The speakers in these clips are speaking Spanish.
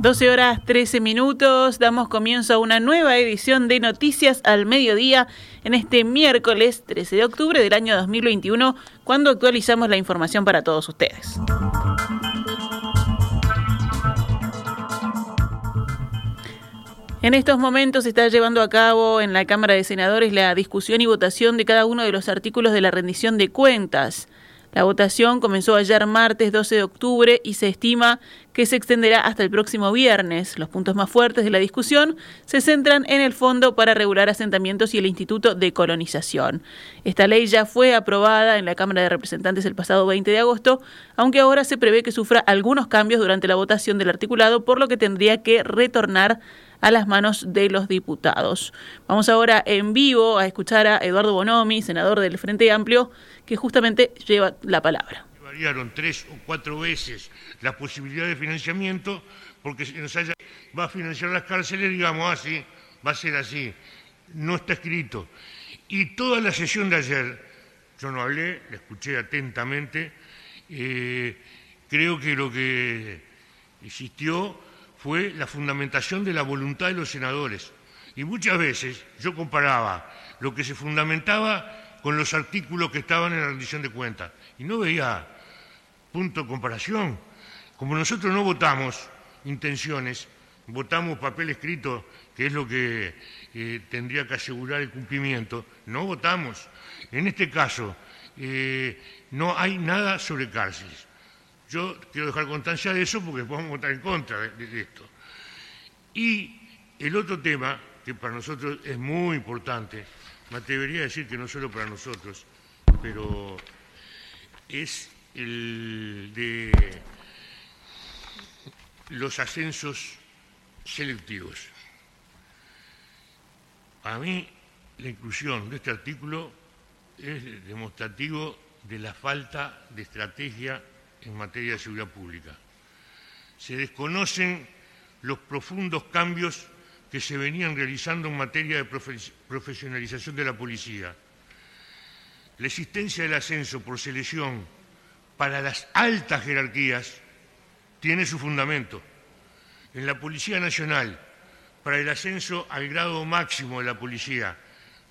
12 horas 13 minutos, damos comienzo a una nueva edición de Noticias al Mediodía en este miércoles 13 de octubre del año 2021, cuando actualizamos la información para todos ustedes. En estos momentos se está llevando a cabo en la Cámara de Senadores la discusión y votación de cada uno de los artículos de la rendición de cuentas. La votación comenzó ayer martes 12 de octubre y se estima que se extenderá hasta el próximo viernes. Los puntos más fuertes de la discusión se centran en el Fondo para Regular Asentamientos y el Instituto de Colonización. Esta ley ya fue aprobada en la Cámara de Representantes el pasado 20 de agosto, aunque ahora se prevé que sufra algunos cambios durante la votación del articulado, por lo que tendría que retornar a las manos de los diputados. Vamos ahora en vivo a escuchar a Eduardo Bonomi, senador del Frente Amplio, que justamente lleva la palabra. Variaron tres o cuatro veces la posibilidad de financiamiento porque si nos haya, va a financiar las cárceles, digamos así, ah, va a ser así. No está escrito. Y toda la sesión de ayer, yo no hablé, la escuché atentamente, eh, creo que lo que existió fue la fundamentación de la voluntad de los senadores. Y muchas veces yo comparaba lo que se fundamentaba con los artículos que estaban en la rendición de cuentas. Y no veía punto de comparación. Como nosotros no votamos intenciones, votamos papel escrito, que es lo que eh, tendría que asegurar el cumplimiento, no votamos. En este caso, eh, no hay nada sobre cárceles. Yo quiero dejar constancia de eso porque podemos votar en contra de esto. Y el otro tema, que para nosotros es muy importante, me atrevería a decir que no solo para nosotros, pero es el de los ascensos selectivos. Para mí, la inclusión de este artículo es demostrativo de la falta de estrategia en materia de seguridad pública. Se desconocen los profundos cambios que se venían realizando en materia de profesionalización de la policía. La existencia del ascenso por selección para las altas jerarquías tiene su fundamento. En la Policía Nacional, para el ascenso al grado máximo de la policía,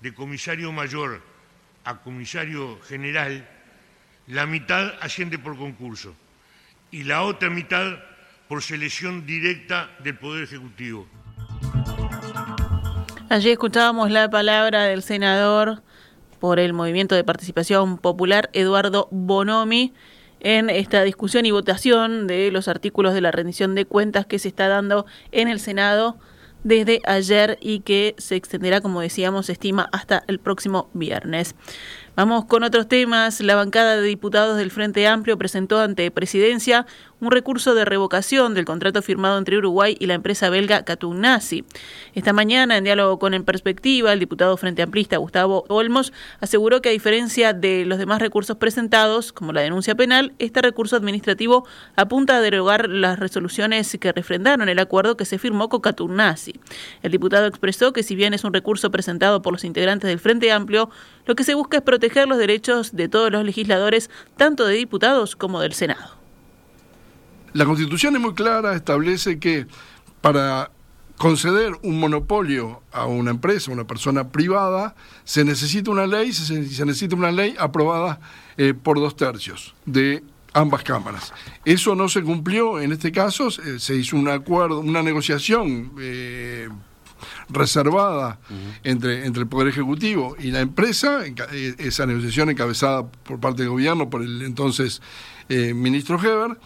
de comisario mayor a comisario general, la mitad asciende por concurso y la otra mitad por selección directa del Poder Ejecutivo. Allí escuchábamos la palabra del senador por el Movimiento de Participación Popular, Eduardo Bonomi, en esta discusión y votación de los artículos de la rendición de cuentas que se está dando en el Senado desde ayer y que se extenderá, como decíamos, se estima hasta el próximo viernes. Vamos con otros temas. La bancada de diputados del Frente Amplio presentó ante Presidencia un recurso de revocación del contrato firmado entre Uruguay y la empresa belga Catugnasi. Esta mañana, en diálogo con En Perspectiva, el diputado Frente Amplista Gustavo Olmos aseguró que a diferencia de los demás recursos presentados, como la denuncia penal, este recurso administrativo apunta a derogar las resoluciones que refrendaron el acuerdo que se firmó con Catugnasi. El diputado expresó que si bien es un recurso presentado por los integrantes del Frente Amplio, lo que se busca es proteger los derechos de todos los legisladores, tanto de diputados como del Senado. La Constitución es muy clara, establece que para conceder un monopolio a una empresa, a una persona privada, se necesita una ley, se, necesita una ley aprobada eh, por dos tercios de ambas cámaras. Eso no se cumplió en este caso, eh, se hizo un acuerdo, una negociación eh, reservada entre, entre el Poder Ejecutivo y la empresa, eh, esa negociación encabezada por parte del gobierno por el entonces ministro Heber,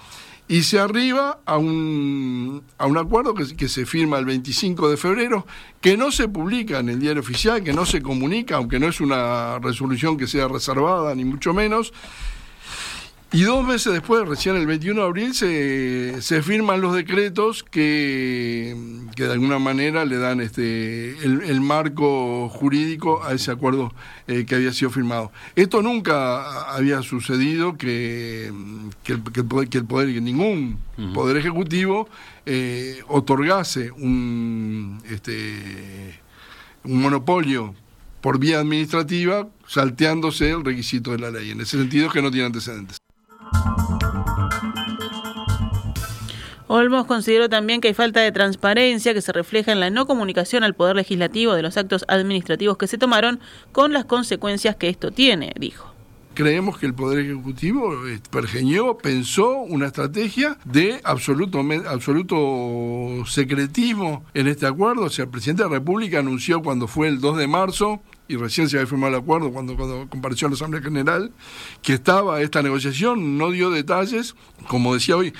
y se arriba a un, a un acuerdo que, que, se firma el 25 de febrero, que no se publica en el diario oficial, que no se comunica, aunque no es una resolución que sea reservada, ni mucho menos, y dos meses después, recién el 21 de abril, se, se firman los decretos que, que, de alguna manera le dan este, el, marco jurídico a ese acuerdo eh, que había sido firmado. Esto nunca había sucedido que, que, el, que el, poder, que ningún poder ejecutivo eh, otorgase un, este, un monopolio por vía administrativa salteándose el requisito de la ley. En ese sentido es que no tiene antecedentes. Olmos consideró también que hay falta de transparencia que se refleja en la no comunicación al Poder Legislativo de los actos administrativos que se tomaron con las consecuencias que esto tiene, dijo creemos que el Poder Ejecutivo eh, pergeñó, pensó una estrategia de absoluto, absoluto secretismo en este acuerdo. O sea, el presidente de la República anunció cuando fue el 2 de marzo y recién se había firmado el acuerdo cuando, cuando compareció a la Asamblea General, que estaba esta negociación, no dio detalles, como decía hoy,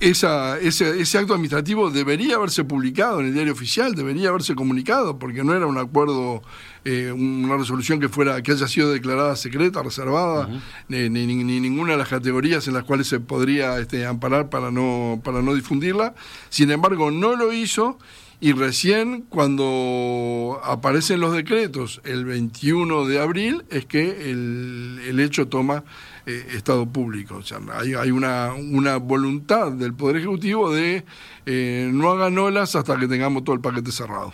esa, ese, ese, acto administrativo debería haberse publicado en el diario oficial, debería haberse comunicado, porque no era un acuerdo, eh, una resolución que fuera que haya sido declarada secreta, reservada, ni, ni, ni, ninguna de las categorías en las cuales se podría este, amparar para no, para no difundirla. Sin embargo, no lo hizo y recién cuando aparecen los decretos el 21 de abril es que el, el hecho toma eh, Estado público. O sea, hay, hay una, una, voluntad del Poder Ejecutivo de eh, no hagan olas hasta que tengamos todo el paquete cerrado.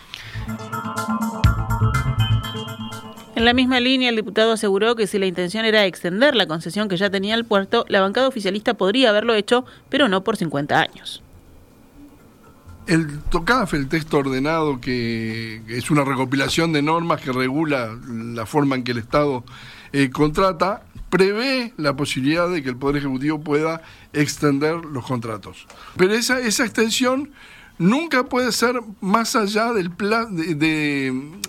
En la misma línea, el diputado aseguró que si la intención era extender la concesión que ya tenía el puerto, la bancada oficialista podría haberlo hecho, pero no por 50 años. El TOCAF, el texto ordenado, que, es una recopilación de normas que regula la forma en que el Estado eh, contrata, prevé la posibilidad de que el Poder Ejecutivo pueda extender los contratos. Pero esa, esa extensión nunca puede ser más allá del,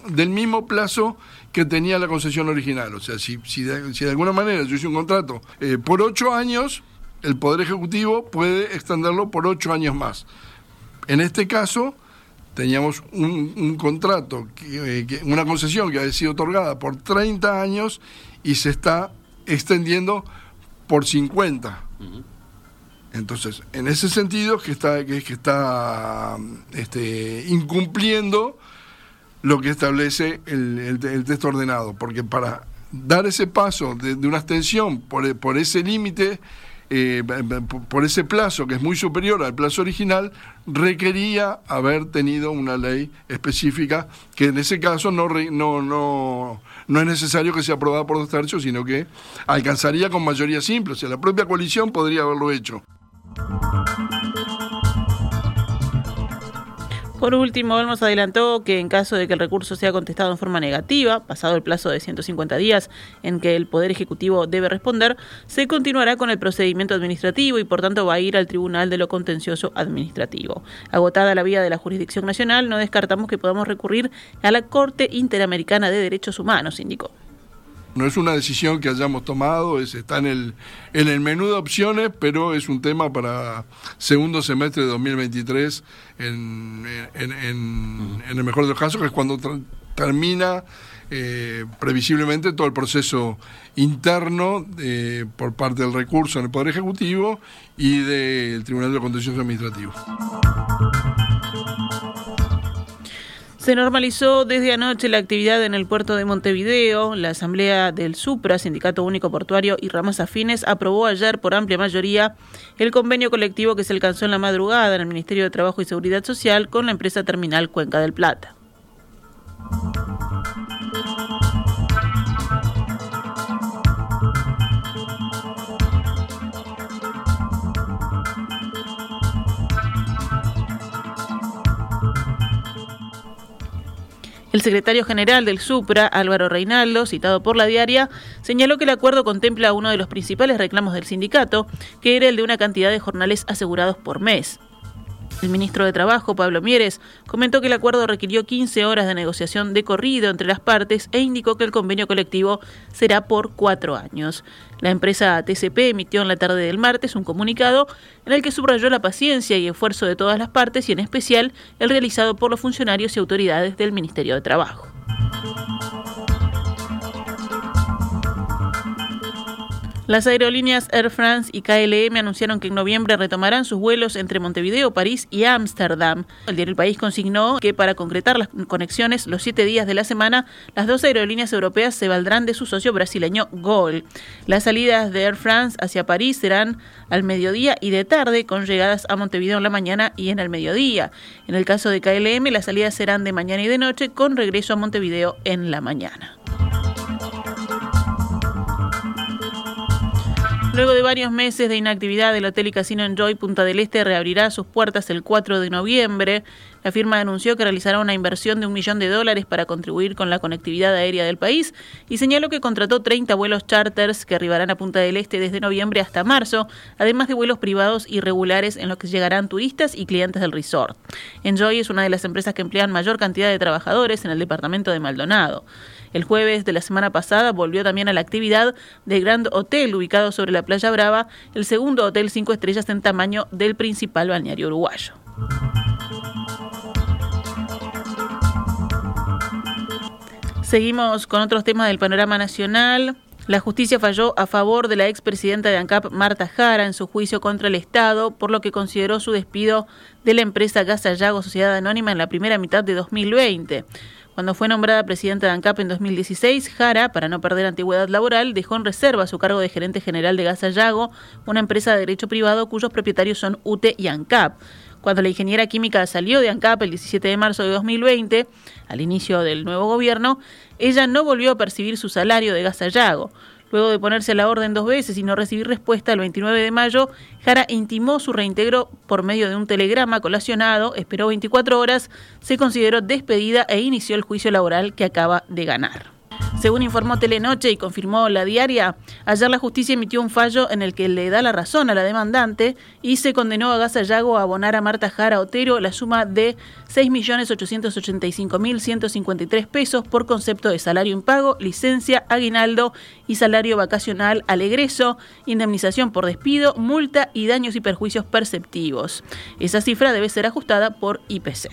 del mismo plazo que tenía la concesión original. O sea, si, de, alguna manera yo hice un contrato eh, por ocho años, el Poder Ejecutivo puede extenderlo por ocho años más. En este caso, teníamos un, contrato, eh, una concesión que había sido otorgada por 30 años y se está extendiendo por 50. Entonces, en ese sentido que está, que, que está este, incumpliendo lo que establece el, texto ordenado, porque para dar ese paso de, una extensión por, por ese límite, eh, por ese plazo que es muy superior al plazo original, requería haber tenido una ley específica que en ese caso no, no, no, no es necesario que sea aprobada por dos tercios, sino que alcanzaría con mayoría simple. O sea, la propia coalición podría haberlo hecho. Por último, Olmos adelantó que en caso de que el recurso sea contestado en forma negativa, pasado el plazo de 150 días en que el Poder Ejecutivo debe responder, se continuará con el procedimiento administrativo y por tanto va a ir al Tribunal de lo Contencioso Administrativo. Agotada la vía de la jurisdicción nacional, no descartamos que podamos recurrir a la Corte Interamericana de Derechos Humanos, indicó. No es una decisión que hayamos tomado, es, está en el, en el menú de opciones, pero es un tema para segundo semestre de 2023, en, en, en, en el mejor de los casos, que es cuando termina eh, previsiblemente todo el proceso interno eh, por parte del recurso en el Poder Ejecutivo y del Tribunal de Contencioso Administrativo. Se normalizó desde anoche la actividad en el puerto de Montevideo. La Asamblea del Supra, Sindicato Único Portuario y Ramas Afines, aprobó ayer por amplia mayoría el convenio colectivo que se alcanzó en la madrugada en el Ministerio de Trabajo y Seguridad Social con la empresa terminal Cuenca del Plata. El secretario general del Supra, Álvaro Reinaldo, citado por la diaria, señaló que el acuerdo contempla uno de los principales reclamos del sindicato, que era el de una cantidad de jornales asegurados por mes. El ministro de Trabajo, Pablo Mieres, comentó que el acuerdo requirió 15 horas de negociación de corrido entre las partes e indicó que el convenio colectivo será por cuatro años. La empresa TCP emitió en la tarde del martes un comunicado en el que subrayó la paciencia y esfuerzo de todas las partes y en especial el realizado por los funcionarios y autoridades del Ministerio de Trabajo. Las aerolíneas Air France y KLM anunciaron que en noviembre retomarán sus vuelos entre Montevideo, París y Ámsterdam. El diario El País consignó que para concretar las conexiones los siete días de la semana, las dos aerolíneas europeas se valdrán de su socio brasileño GOL. Las salidas de Air France hacia París serán al mediodía y de tarde, con llegadas a Montevideo en la mañana y en el mediodía. En el caso de KLM, las salidas serán de mañana y de noche, con regreso a Montevideo en la mañana. Luego de varios meses de inactividad, el Hotel y Casino Enjoy Punta del Este reabrirá sus puertas el 4 de noviembre. La firma anunció que realizará una inversión de un millón de dólares para contribuir con la conectividad aérea del país y señaló que contrató 30 vuelos charters que arribarán a Punta del Este desde noviembre hasta marzo, además de vuelos privados y regulares en los que llegarán turistas y clientes del resort. Enjoy es una de las empresas que emplean mayor cantidad de trabajadores en el departamento de Maldonado. El jueves de la semana pasada volvió también a la actividad de Grand Hotel, ubicado sobre la Playa Brava, el segundo hotel cinco estrellas en tamaño del principal balneario uruguayo. Seguimos con otros temas del panorama nacional. La justicia falló a favor de la expresidenta de ANCAP, Marta Jara, en su juicio contra el Estado, por lo que consideró su despido de la empresa Gasallago Sociedad Anónima en la primera mitad de 2020. Cuando fue nombrada presidenta de ANCAP en 2016, Jara, para no perder antigüedad laboral, dejó en reserva su cargo de gerente general de Gasallago, una empresa de derecho privado cuyos propietarios son UTE y ANCAP. Cuando la ingeniera química salió de ANCAP el 17 de marzo de 2020, al inicio del nuevo gobierno, ella no volvió a percibir su salario de Gasallago. Luego de ponerse a la orden dos veces y no recibir respuesta el 29 de mayo, Jara intimó su reintegro por medio de un telegrama colacionado, esperó 24 horas, se consideró despedida e inició el juicio laboral que acaba de ganar. Según informó Telenoche y confirmó la diaria, ayer la justicia emitió un fallo en el que le da la razón a la demandante y se condenó a Gasallago a abonar a Marta Jara Otero la suma de 6.885.153 pesos por concepto de salario impago, licencia, aguinaldo y salario vacacional al egreso, indemnización por despido, multa y daños y perjuicios perceptivos. Esa cifra debe ser ajustada por IPC.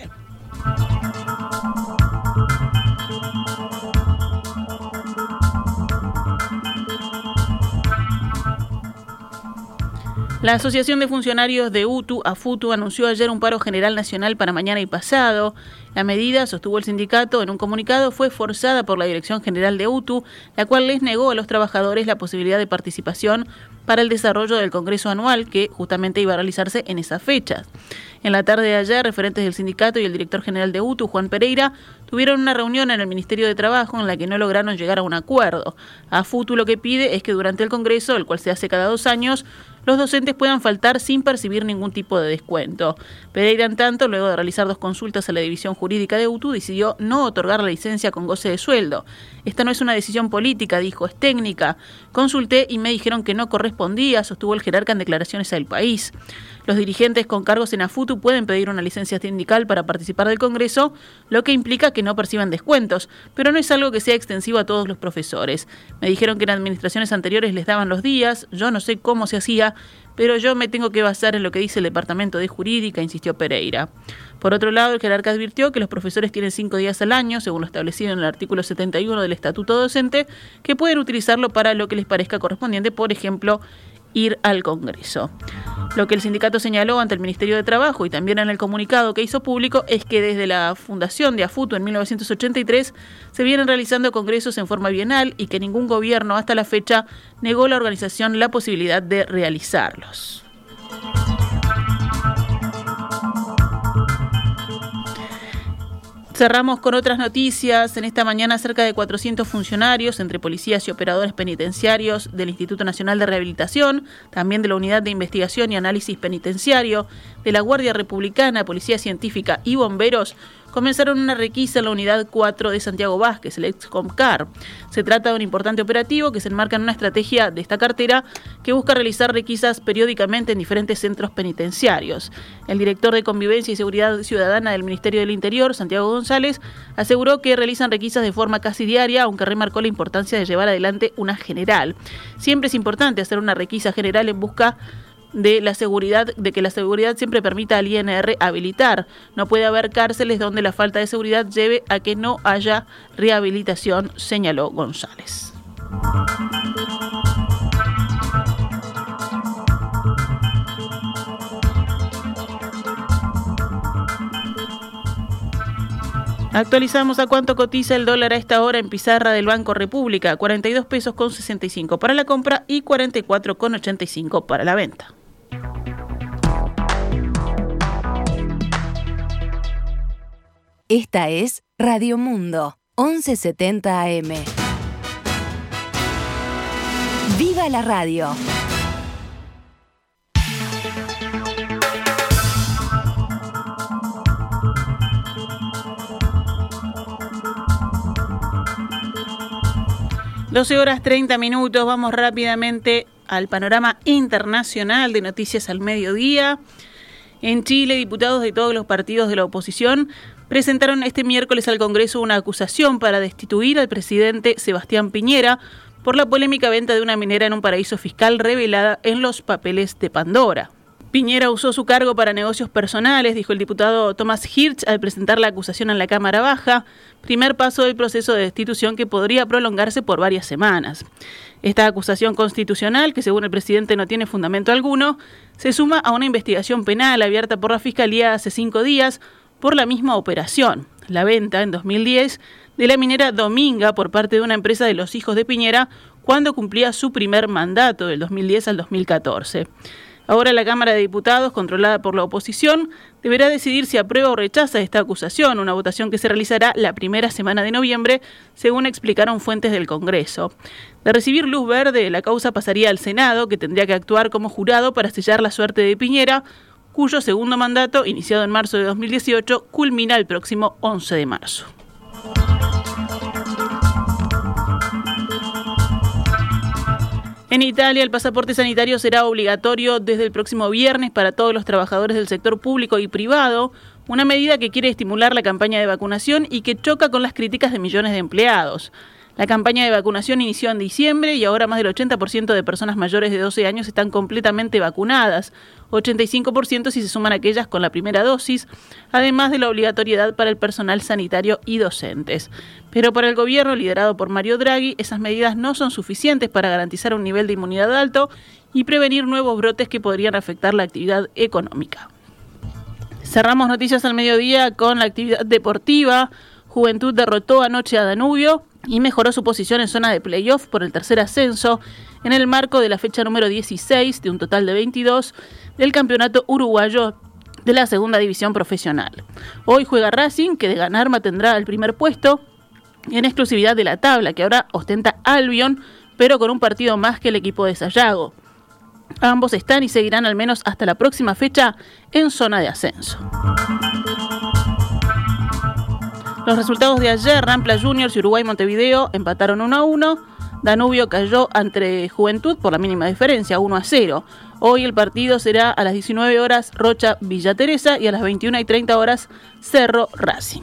La Asociación de Funcionarios de UTU, AFUTU, anunció ayer un paro general nacional para mañana y pasado. La medida, sostuvo el sindicato en un comunicado, fue forzada por la Dirección General de UTU, la cual les negó a los trabajadores la posibilidad de participación para el desarrollo del Congreso anual que justamente iba a realizarse en esas fechas. En la tarde de ayer, referentes del sindicato y el director general de UTU, Juan Pereira, tuvieron una reunión en el Ministerio de Trabajo en la que no lograron llegar a un acuerdo. AFUTU lo que pide es que durante el Congreso, el cual se hace cada dos años, los docentes puedan faltar sin percibir ningún tipo de descuento. Pereira, en tanto, luego de realizar dos consultas a la División Jurídica de UTU, decidió no otorgar la licencia con goce de sueldo. Esta no es una decisión política, dijo, es técnica. Consulté y me dijeron que no correspondía, sostuvo el jerarca en declaraciones al país. Los dirigentes con cargos en AFUTU pueden pedir una licencia sindical para participar del Congreso, lo que implica que no perciban descuentos, pero no es algo que sea extensivo a todos los profesores. Me dijeron que en administraciones anteriores les daban los días, yo no sé cómo se hacía, pero yo me tengo que basar en lo que dice el Departamento de Jurídica, insistió Pereira. Por otro lado, el jerarca advirtió que los profesores tienen cinco días al año, según lo establecido en el artículo 71 del Estatuto Docente, que pueden utilizarlo para lo que les parezca correspondiente, por ejemplo, ir al Congreso. Lo que el sindicato señaló ante el Ministerio de Trabajo y también en el comunicado que hizo público es que desde la fundación de AFUTO en 1983 se vienen realizando congresos en forma bienal y que ningún gobierno hasta la fecha negó a la organización la posibilidad de realizarlos. Cerramos con otras noticias. En esta mañana, cerca de 400 funcionarios, entre policías y operadores penitenciarios del Instituto Nacional de Rehabilitación, también de la Unidad de Investigación y Análisis Penitenciario, de la Guardia Republicana, Policía Científica y Bomberos, comenzaron una requisa en la unidad 4 de Santiago Vázquez, el ex-Comcar. Se trata de un importante operativo que se enmarca en una estrategia de esta cartera que busca realizar requisas periódicamente en diferentes centros penitenciarios. El director de Convivencia y Seguridad Ciudadana del Ministerio del Interior, Santiago González, aseguró que realizan requisas de forma casi diaria, aunque remarcó la importancia de llevar adelante una general. Siempre es importante hacer una requisa general en busca la seguridad, de que la seguridad siempre permita al INR habilitar. No puede haber cárceles donde la falta de seguridad lleve a que no haya rehabilitación, señaló González. Actualizamos a cuánto cotiza el dólar a esta hora en pizarra del Banco República, 42 pesos con 65 para la compra y 44 con 85 para la venta. Esta es Radio Mundo, 1170 AM. ¡Viva la radio! Doce horas 30 minutos, vamos rápidamente al panorama internacional de noticias al mediodía. En Chile, diputados de todos los partidos de la oposición presentaron este miércoles al Congreso una acusación para destituir al presidente Sebastián Piñera por la polémica venta de una minera en un paraíso fiscal revelada en los papeles de Pandora. Piñera usó su cargo para negocios personales, dijo el diputado Tomás Hirsch al presentar la acusación en la Cámara Baja, primer paso del proceso de destitución que podría prolongarse por varias semanas. Esta acusación constitucional, que según el presidente no tiene fundamento alguno, se suma a una investigación penal abierta por la Fiscalía hace cinco días por la misma operación, la venta en 2010 de la minera Dominga por parte de una empresa de los hijos de Piñera cuando cumplía su primer mandato del 2010 al 2014. Ahora la Cámara de Diputados, controlada por la oposición, deberá decidir si aprueba o rechaza esta acusación, una votación que se realizará la primera semana de noviembre, según explicaron fuentes del Congreso. De recibir luz verde, la causa pasaría al Senado, que tendría que actuar como jurado para sellar la suerte de Piñera, cuyo segundo mandato, iniciado en marzo de 2018, culmina el próximo 11 de marzo. En Italia, el pasaporte sanitario será obligatorio desde el próximo viernes para todos los trabajadores del sector público y privado, una medida que quiere estimular la campaña de vacunación y que choca con las críticas de millones de empleados. La campaña de vacunación inició en diciembre y ahora más del 80% de personas mayores de 12 años están completamente vacunadas, 85% si se suman aquellas con la primera dosis, además de la obligatoriedad para el personal sanitario y docentes. Pero para el gobierno liderado por Mario Draghi, esas medidas no son suficientes para garantizar un nivel de inmunidad alto y prevenir nuevos brotes que podrían afectar la actividad económica. Cerramos noticias al mediodía con la actividad deportiva. Juventud derrotó anoche a Danubio y mejoró su posición en zona de playoff por el tercer ascenso en el marco de la fecha número 16 de un total de 22 del campeonato uruguayo de la segunda división profesional. Hoy juega Racing, que de ganar mantendrá el primer puesto en exclusividad de la tabla, que ahora ostenta Albion, pero con un partido más que el equipo de Sayago. Ambos están y seguirán al menos hasta la próxima fecha en zona de ascenso. Los resultados de ayer, Rampla Juniors y Uruguay Montevideo empataron 1 a 1. Danubio cayó ante Juventud por la mínima diferencia, 1 a 0. Hoy el partido será a las 19 horas Rocha Villa Teresa y a las 21 y 30 horas Cerro Racing.